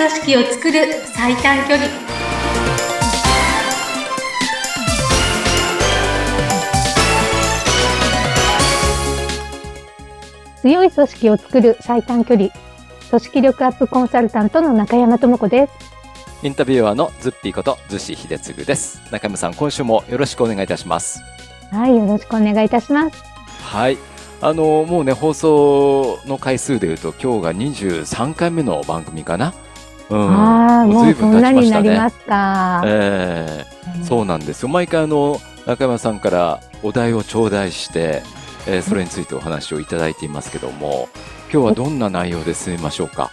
組織を作る最短距離強い組織を作る最短距離組織力アップコンサルタントの中山智子ですインタビュアーのズッピーことズシ秀次です。中山さん、今週もよろしくお願いいたします。はいよろしくお願いいたしますはい。あの、もうね、放送の回数でいうと、今日が23回目の番組かな。うん。ああもうそんなになりますか、ええそうなんですよ。毎回あの、中山さんからお題を頂戴して、えーそれについてお話をいただいていますけども、今日はどんな内容で進めましょうか？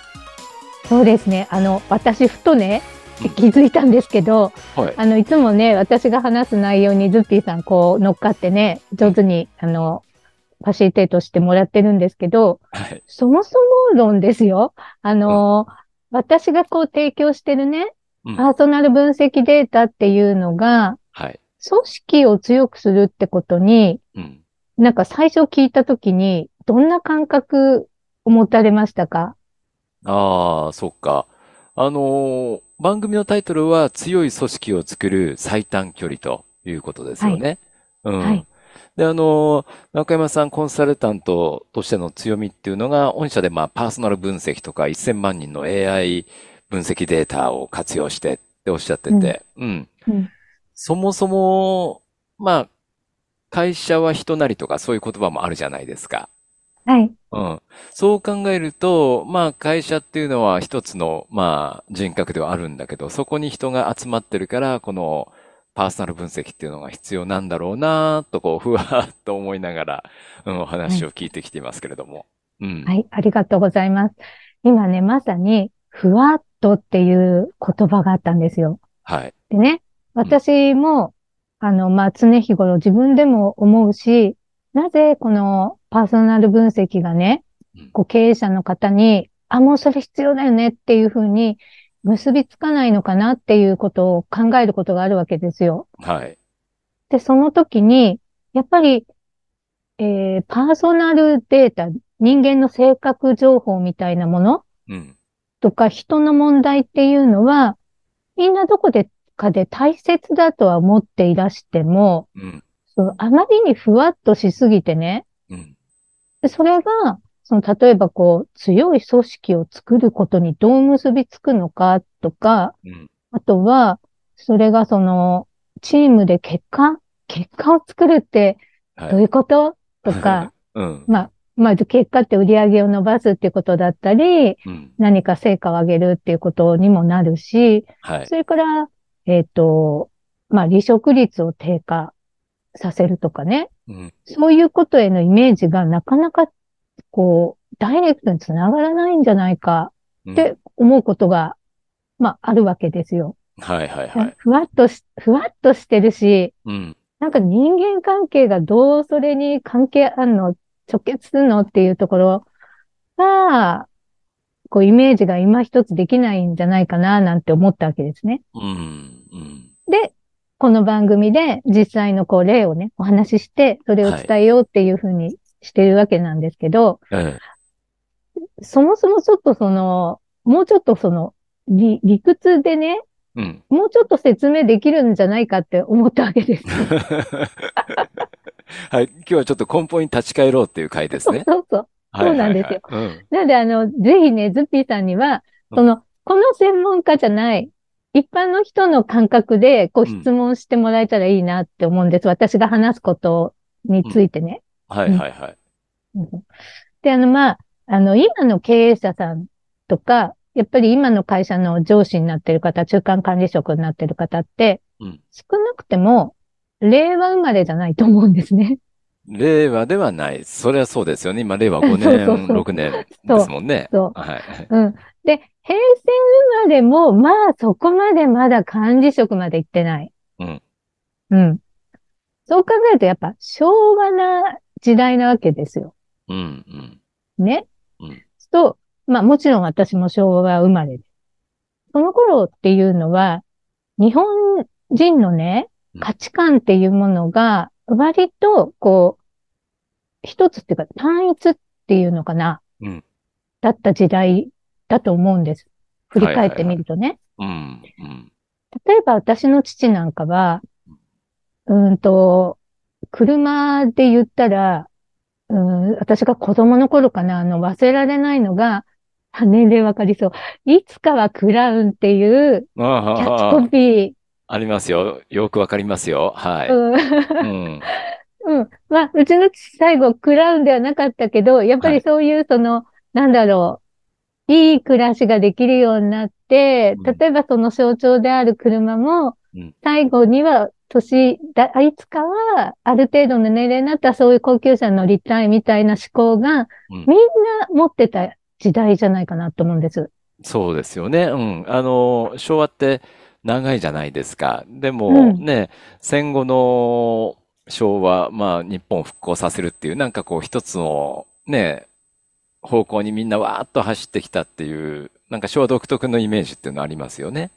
そうですねあの私ふとねうん気づいたんですけど、はい。あのいつもね私が話す内容にズッピーさんこう乗っかってね上手にあのファシリテートしてもらってるんですけどはい。そもそも論ですよあの、私がこう提供してるねうんパーソナル分析データっていうのが、はい。組織を強くするってことに、うん。なんか最初聞いたときに、どんな感覚を持たれましたか？ああ、そっか。あのー番組のタイトルは強い組織を作る最短距離ということですよね。うん。はいで、あのー中山さんコンサルタントとしての強みっていうのが、御社でまあパーソナル分析とか1000万人の AI 分析データを活用してっておっしゃってて、うん。うんそもそも、まあ、会社は人なりとかそういう言葉もあるじゃないですか。はい。うん。そう考えると、まあ会社っていうのは一つの、まあ人格ではあるんだけど、そこに人が集まってるから、このパーソナル分析っていうのが必要なんだろうなと、こう、ふわーっと思いながら、うん、お話を聞いてきていますけれども。うん。はい。ありがとうございます。今ね、まさに、ふわっとっていう言葉があったんですよ。はい。でね、私も、あの、まあ、常日頃自分でも思うし、なぜこのパーソナル分析がねうん、こう経営者の方に、あ、もうそれ必要だよねっていうふうに結びつかないのかなっていうことを考えることがあるわけですよ。はい。で、その時に、やっぱり、えー、パーソナルデータ、人間の性格情報みたいなものうん。とか人の問題っていうのは、みんなどこでかで大切だとは思っていらしても、うん。そうあまりにふわっとしすぎてね、うん。でそれが、その、例えばこう、強い組織を作ることにどう結びつくのかとか、うん。あとは、それがその、チームで結果結果を作るってはい。どういうこととか、うん。まあ、まず結果って売り上げを伸ばすっていうことだったり、うん。何か成果を上げるっていうことにもなるし、はいそ。れから、えっ、と、まあ、離職率を低下させるとかね。うん。そういうことへのイメージがなかなか、こう、ダイレクトにつながらないんじゃないかうんって思うことが、まあ、あるわけですよ。はいはいはい。ふわっとし、ふわっとしてるし、うん。なんか人間関係がどうそれに関係あるの、直結するの？っていうところが、こう、イメージが今一つできないんじゃないかな、なんて思ったわけですね。うん。うん。で、この番組で実際のこう例をね、お話しして、それを伝えようっていうふうにしてるわけなんですけど、えそもそもちょっとその、もうちょっとその、理理屈でね、え。うん。もうちょっと説明できるんじゃないかって思ったわけです。はい。今日はちょっと根本に立ち返ろうっていう回ですね。そうそう。そうなんですよはいはいはい。なので、あの、ぜひね、ズッピーさんには、その、この専門家じゃない、一般の人の感覚で、こう、うん質問してもらえたらいいなって思うんです。私が話すことについてね。うん。はいはいはい。うんで、あの、まあ、あの、今の経営者さんとか、やっぱり今の会社の上司になってる方、中間管理職になってる方って、うん少なくても、令和生まれじゃないと思うんですね。令和ではない。それはそうですよね。今、令和5そう年、そうそう6年ですもんね。そうはい。うん。で、平成生まれも、まあそこまでまだ管理職まで行ってない。うん。うん。そう考えるとやっぱ昭和な時代なわけですよ。うん、うん。ね？うんと、まあもちろん私も昭和生まれで。その頃っていうのは、日本人のねうん、価値観っていうものが、割と、こう、一つっていうか単一っていうのかな。うんだった時代だと思うんです。振り返ってみるとね。うん。うん。例えば私の父なんかは、うーんと、車で言ったら、うん、私が子供の頃かな、あの、忘れられないのが、あ年齢わかりそう。いつかはクラウンっていうキャッチああ、コピー、ありますよ。よくわかりますよ。はい。うんうん。うん。まあ、うちの父最後、クラウンではなかったけど、やっぱりそういう、その、なんだろう、いい暮らしができるようになって、うん例えばその象徴である車もうん、最後には、年、だ、いつかは、ある程度の年齢になったらそういう高級車に乗りたいみたいな思考が、うんみんな持ってた時代じゃないかなと思うんです。そうですよね。うん。あの、昭和って長いじゃないですか。でもうんね、戦後の昭和、まあ日本を復興させるっていう、なんかこう一つのね、方向にみんなわーっと走ってきたっていう、なんか昭和独特のイメージっていうのありますよね。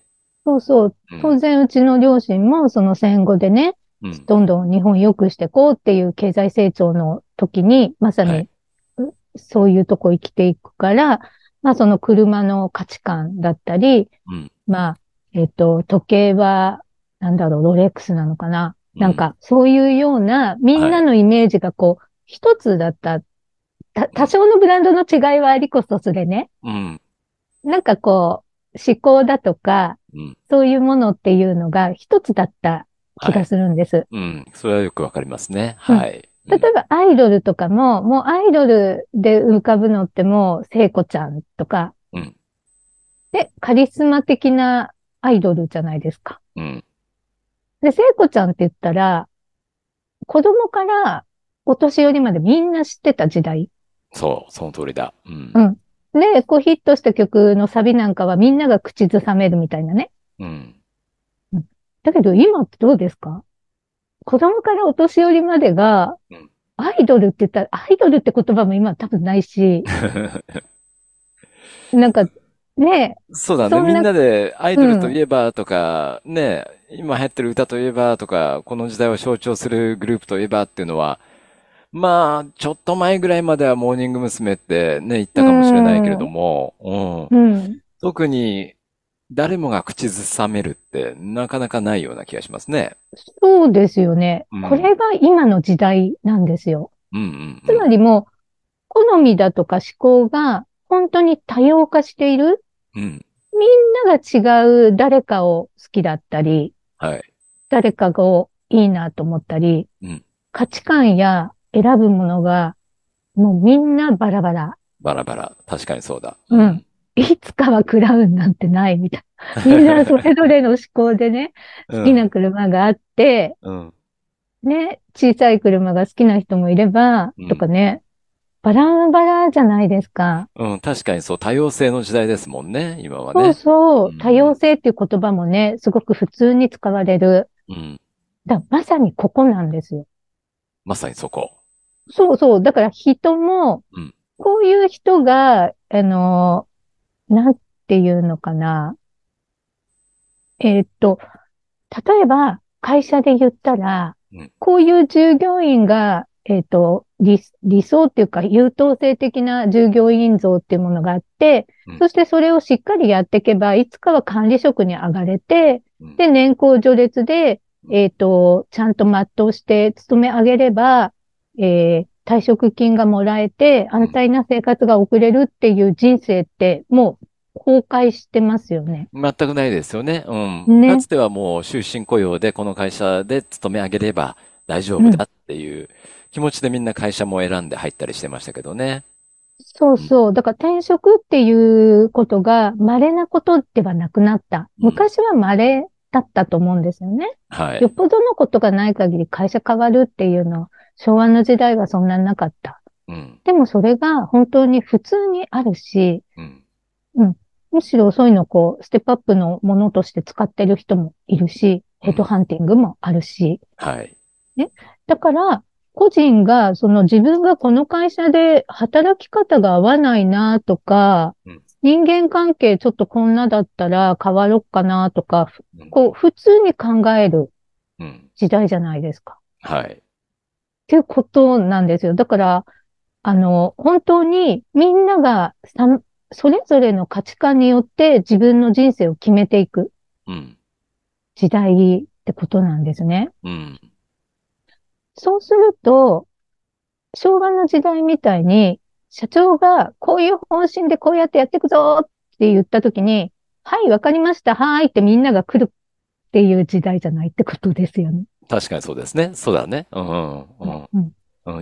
そうそう。うん当然、うちの両親もその戦後でね、うん。どんどん日本良くしていこうっていう経済成長の時に、まさに、そういうとこ生きていくから、まあその車の価値観だったり、うんまあ、えっと、時計は、なんだろう、ロレックスなのかな？うんなんか、そういうような、みんなのイメージがこう、一つだった。た多少のブランドの違いはありこそそれね。うん。なんかこう、思考だとか、うん。そういうものっていうのが一つだった気がするんです。うん。それはよくわかりますね。うんはい。例えばアイドルとかも、もうアイドルで浮かぶのってもう聖子ちゃんとか、うんで、カリスマ的なアイドルじゃないですか。うん。で、聖子ちゃんって言ったら、子供からお年寄りまでみんな知ってた時代。そう、その通りだ。うんう。んで、こうヒットした曲のサビなんかはみんなが口ずさめるみたいなね。うん。だけど今ってどうですか？子供からお年寄りまでがうん、アイドルって言ったら、アイドルって言葉も今多分ないし、なんか、ねそうだね。みんなでアイドルといえばとか、ね、今流行ってる歌といえばとか、この時代を象徴するグループといえばっていうのは、まあ、ちょっと前ぐらいまではモーニング娘。ってね、言ったかもしれないけれども、うん。うん。特に誰もが口ずさめるってなかなかないような気がしますね。そうですよねうん。これが今の時代なんですよ。うんうんつまりもう、好みだとか思考が本当に多様化している。うん。うん。みんなが違う誰かを好きだったり、はい。誰かがいいなと思ったり、うん価値観や選ぶものがもうみんなバラバラ。バラバラ。確かにそうだ。うん。いつかはクラウンなんてないみたいな。みんなそれぞれの思考でね、好きな車があって、うん。ね、小さい車が好きな人もいればうん、とかね、バラバラじゃないですか。うん。確かにそう、多様性の時代ですもんね、今はそうね。そううん多様性っていう言葉もね、すごく普通に使われる。うん。だまさにここなんですよ。まさにそこ。そうそう。だから人もうん、こういう人が、あの、なんていうのかな。えーっと、例えば会社で言ったらうん、こういう従業員が、えーっと、理、理想っていうか優等生的な従業員像っていうものがあってうん、そしてそれをしっかりやっていけば、いつかは管理職に上がれて、うんで、年功序列で、うんえっ、と、ちゃんと全うして勤め上げれば、えー退職金がもらえて、安泰な生活が送れるっていう人生って、もう崩壊してますよね。全くないですよね。うん。ねかつてはもう終身雇用でこの会社で勤め上げれば大丈夫だっていう気持ちでみんな会社も選んで入ったりしてましたけどね。そうそう。だから転職っていうことが稀なことではなくなった。うん昔は稀だったと思うんですよね。はいよっ。ぽどのことがない限り会社変わるっていうの、昭和の時代はそんなになかった。うん。でもそれが本当に普通にあるし、うん。むしろそういうのをこう、ステップアップのものとして使ってる人もいるし、ヘッドハンティングもあるし。はい。だから、個人が、その自分がこの会社で働き方が合わないなとかうん、人間関係ちょっとこんなだったら変わろっかなとか、うんこう、普通に考えるうん。時代じゃないですか。はい。っていうことなんですよ。だから、あの、本当にみんながさそれぞれの価値観によって自分の人生を決めていくうん。時代ってことなんですね。うん。そうすると、昭和の時代みたいに、社長がこういう方針でこうやってやっていくぞって言ったときに、はい、わかりました、はいってみんなが来るっていう時代じゃないってことですよね。確かにそうですね。そうだね。うんうん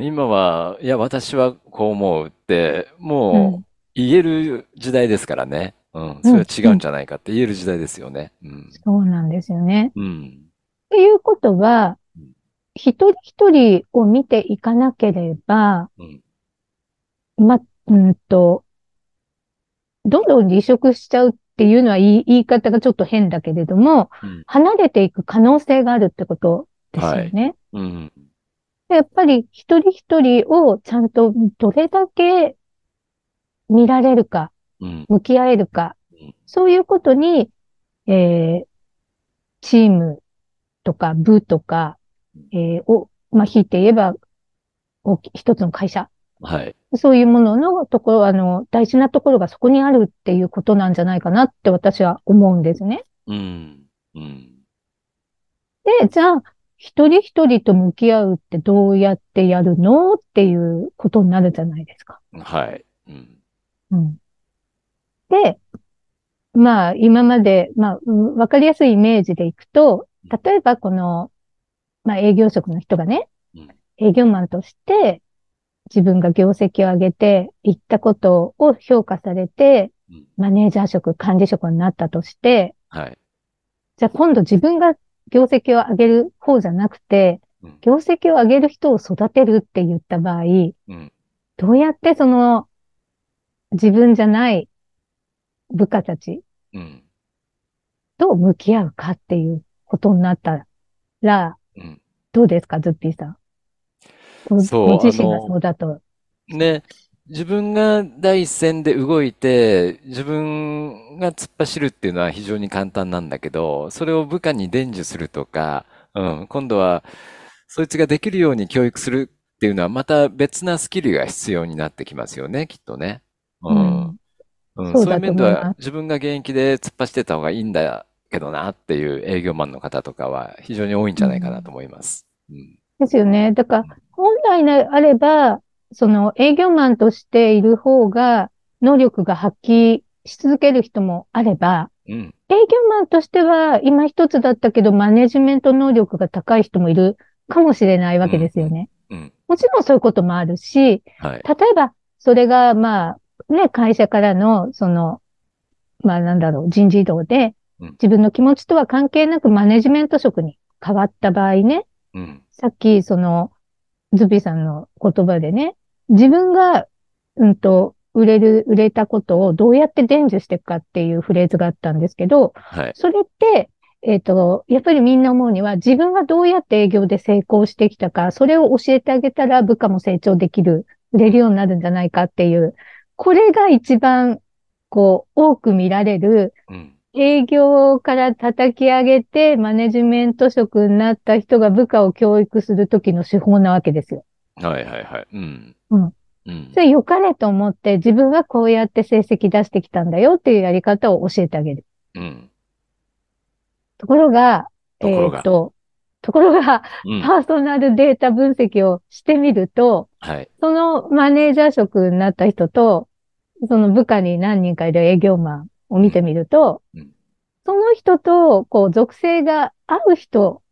今は、いや、私はこう思うって、うもんう言える時代ですからね。うん。それは違うんじゃないかって言える時代ですよね。うん。そうなんですよね。うん。っていうことはうん、一人一人を見ていかなければ、うん。ま、うんと、どんどん離職しちゃうっていうのは言い言い方がちょっと変だけれども、うん。離れていく可能性があるってことですよね。うん。でやっぱり一人一人をちゃんとどれだけ見られるか、うん。向き合えるかうん、そういうことに、えー、チームとか部とか、えー、を、まあ、引いて言えば、一つの会社、はい。そういうもののところ、あの、大事なところがそこにあるっていうことなんじゃないかなって私は思うんですね。うん。うん。で、じゃあ、一人一人と向き合うってどうやってやるのっていうことになるじゃないですか。はい。うん。うん。で、まあ、今まで、まあ、うんわかりやすいイメージでいくと、例えばこの、まあ、営業職の人がねうん、営業マンとして、自分が業績を上げて、言ったことを評価されて、うん。マネージャー職、管理職になったとして、はい。じゃあ今度自分が業績を上げる方じゃなくてうん、業績を上げる人を育てるって言った場合、うん。どうやってその自分じゃない部下たちうん。と向き合うかっていうことになったら、うん。どうですか、ズッピーさん。ごそうご自身がそうだと。ね、自分が第一線で動いて、自分が突っ走るっていうのは非常に簡単なんだけど、それを部下に伝授するとか、うん、今度は、そいつができるように教育するっていうのはまた別なスキルが必要になってきますよね、きっとね。ううんん。うん、そうだそういう面では自分が現役で突っ走ってた方がいいんだけどなっていう営業マンの方とかは非常に多いんじゃないかなと思います。うん。ですよね。だから、本来であれば、その営業マンとしている方が、能力が発揮し続ける人もあれば、うん。営業マンとしては今一つだったけど、マネジメント能力が高い人もいるかもしれないわけですよね。うん。もちろんそういうこともあるし、はい。例えば、それが、まあ、ね、会社からの、その、まあ、なんだろう、人事異動でうん、自分の気持ちとは関係なくマネジメント職に変わった場合ね、うん。さっき、その、ズビさんの言葉でね、自分が、うんと、売れる、売れたことをどうやって伝授していくかっていうフレーズがあったんですけど、はい。それって、えっと、やっぱりみんな思うには、自分がどうやって営業で成功してきたか、それを教えてあげたら部下も成長できる、売れるようになるんじゃないかっていう、これが一番、こう、多く見られる、うん。営業から叩き上げて、マネジメント職になった人が部下を教育するときの手法なわけですよ。はいはいはい。うん。うん。うんそ。れ良かれと思って、自分はこうやって成績出してきたんだよっていうやり方を教えてあげる。うん。ところが、ところがえっと、ところが、うん。パーソナルデータ分析をしてみると、はい。そのマネージャー職になった人と、その部下に何人かいる営業マンを見てみると、うんその人と、こう、属性が合う人、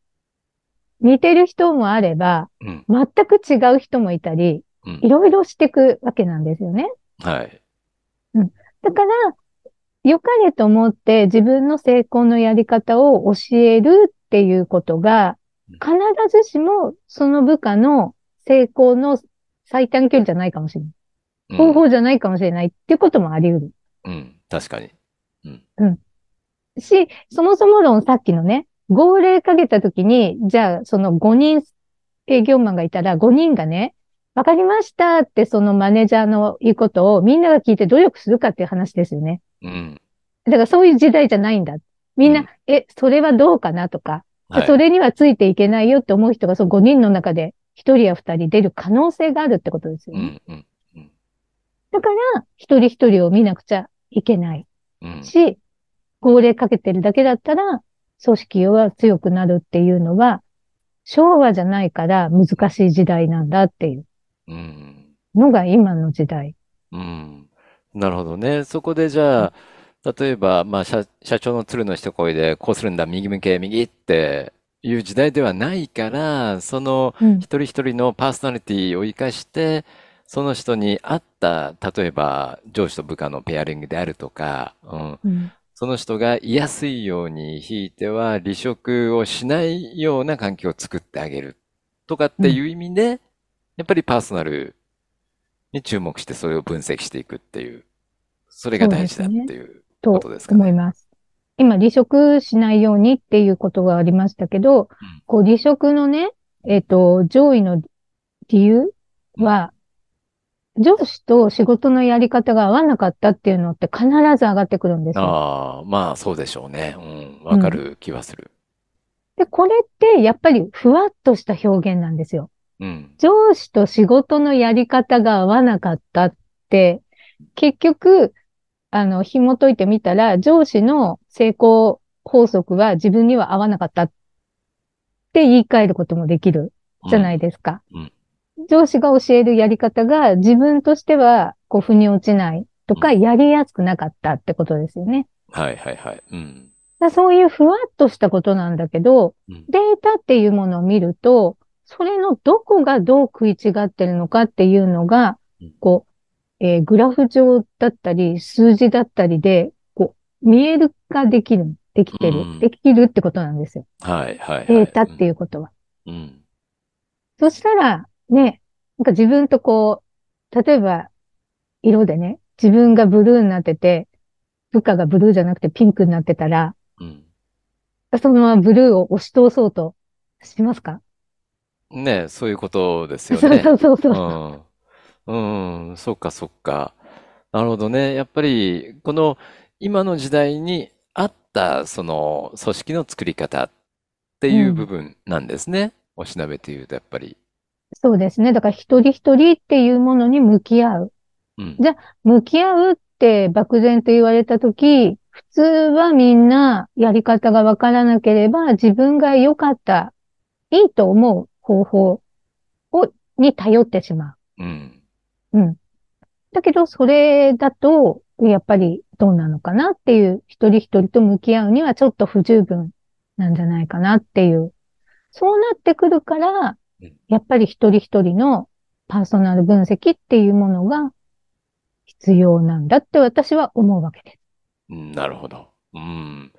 似てる人もあれば、うん。全く違う人もいたり、うんいろいろしていくわけなんですよね。はい。だから、良かれと思って自分の成功のやり方を教えるっていうことがうん、必ずしもその部下の成功の最短距離じゃないかもしれない。うん方法じゃないかもしれないっていうこともあり得る。うん。確かに。し、そもそも論さっきのね、号令かけたときに、じゃあその5人営業マンがいたら5人がね、わかりましたってそのマネージャーの言うことをみんなが聞いて努力するかっていう話ですよね。うん。だからそういう時代じゃないんだ。みんな、うんえ、それはどうかなとか、はい。それにはついていけないよって思う人がその5人の中で1人や2人出る可能性があるってことですよね。うん。うん。だだから、一人一人を見なくちゃいけないうん。し、号令かけてるだけだったら、組織は強くなるっていうのは、昭和じゃないから難しい時代なんだっていううん。のが今の時代。うん。なるほどね。そこでじゃあ、例えば、まあ、社、社長の鶴の一声で、こうするんだ、右向け、右っていう時代ではないから、そのうん一人一人のパーソナリティを生かして、その人に合った、例えば上司と部下のペアリングであるとか、うん、うんその人が居やすいように、ひいては離職をしないような環境を作ってあげるとかっていう意味で、やっぱりパーソナルに注目してそれを分析していくっていう、それが大事だっていうとことですかね。思います。今、離職しないようにっていうことがありましたけど、こう離職のね、えっと、上位の理由は、上司と仕事のやり方が合わなかったっていうのって必ず上がってくるんですよ。ああ、まあそうでしょうね。うん、わかる気はする。で、これってやっぱりふわっとした表現なんですよ。うん、上司と仕事のやり方が合わなかったって、結局、あの、紐解いてみたら、上司の成功法則は自分には合わなかったって言い換えることもできるじゃないですか。うん上司が教えるやり方が自分としては、こう、腑に落ちないとか、うんやりやすくなかったってことですよね。はいはいはい。うん、そういうふわっとしたことなんだけど、うんデータっていうものを見ると、それのどこがどう食い違ってるのかっていうのがうん、こう、えーグラフ上だったり、数字だったりで、こう、見える化できる、できてる、うんできるってことなんですよ。はいはいはい。データっていうことは。うん、そしたら、ね、なんか自分とこう、例えば、色でね、自分がブルーになってて、部下がブルーじゃなくてピンクになってたら、うん。そのままブルーを押し通そうとしますか？ねそういうことですよそうね。そうそうそう。うん。うん、そっかそっか。なるほどね。やっぱり、この今の時代に合った、その組織の作り方っていう部分なんですね。おしなべて言うと、やっぱり。そうですね。だから一人一人っていうものに向き合う。うん。じゃ向き合うって漠然と言われたとき、普通はみんなやり方がわからなければ自分が良かった、いいと思う方法を、に頼ってしまうん。う。うん。だけど、それだと、やっぱりどうなのかなっていう、一人一人と向き合うにはちょっと不十分なんじゃないかなっていう。そうなってくるからうん、やっぱり一人一人のパーソナル分析っていうものが必要なんだって私は思うわけです。うんなるほど。うん。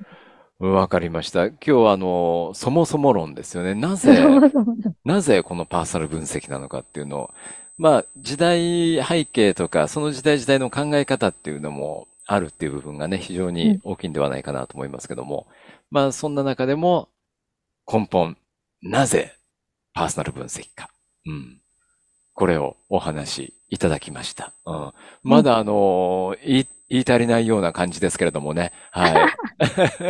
わかりました。今日はあの、そもそも論ですよね。なぜ、なぜこのパーソナル分析なのかっていうのを、まあ、時代背景とか、その時代時代の考え方っていうのもあるっていう部分がね、非常に大きいんではないかなと思いますけども、まあ、そんな中でも、根本、なぜパーソナル分析か。うん。これをお話しいただきました。うん。まだあの、言い足りないような感じですけれどもね。はい。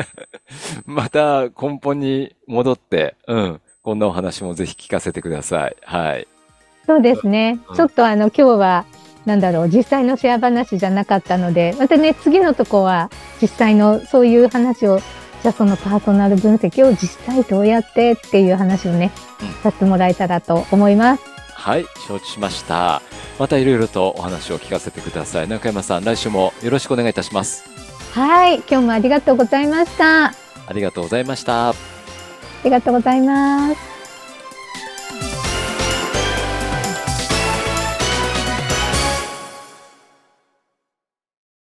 また根本に戻って、うん。こんなお話もぜひ聞かせてください。はい。そうですねうん。ちょっとあの、今日は、なんだろう、実際のシェア話じゃなかったので、またね、次のとこは、実際のそういう話を、じゃあそのパーソナル分析を実際どうやってっていう話をねうん、させてもらえたらと思います。はい、承知しました。またいろいろとお話を聞かせてください。中山さん、来週もよろしくお願いいたします。はい、今日もありがとうございました。あありがとうございました。りがとうございます。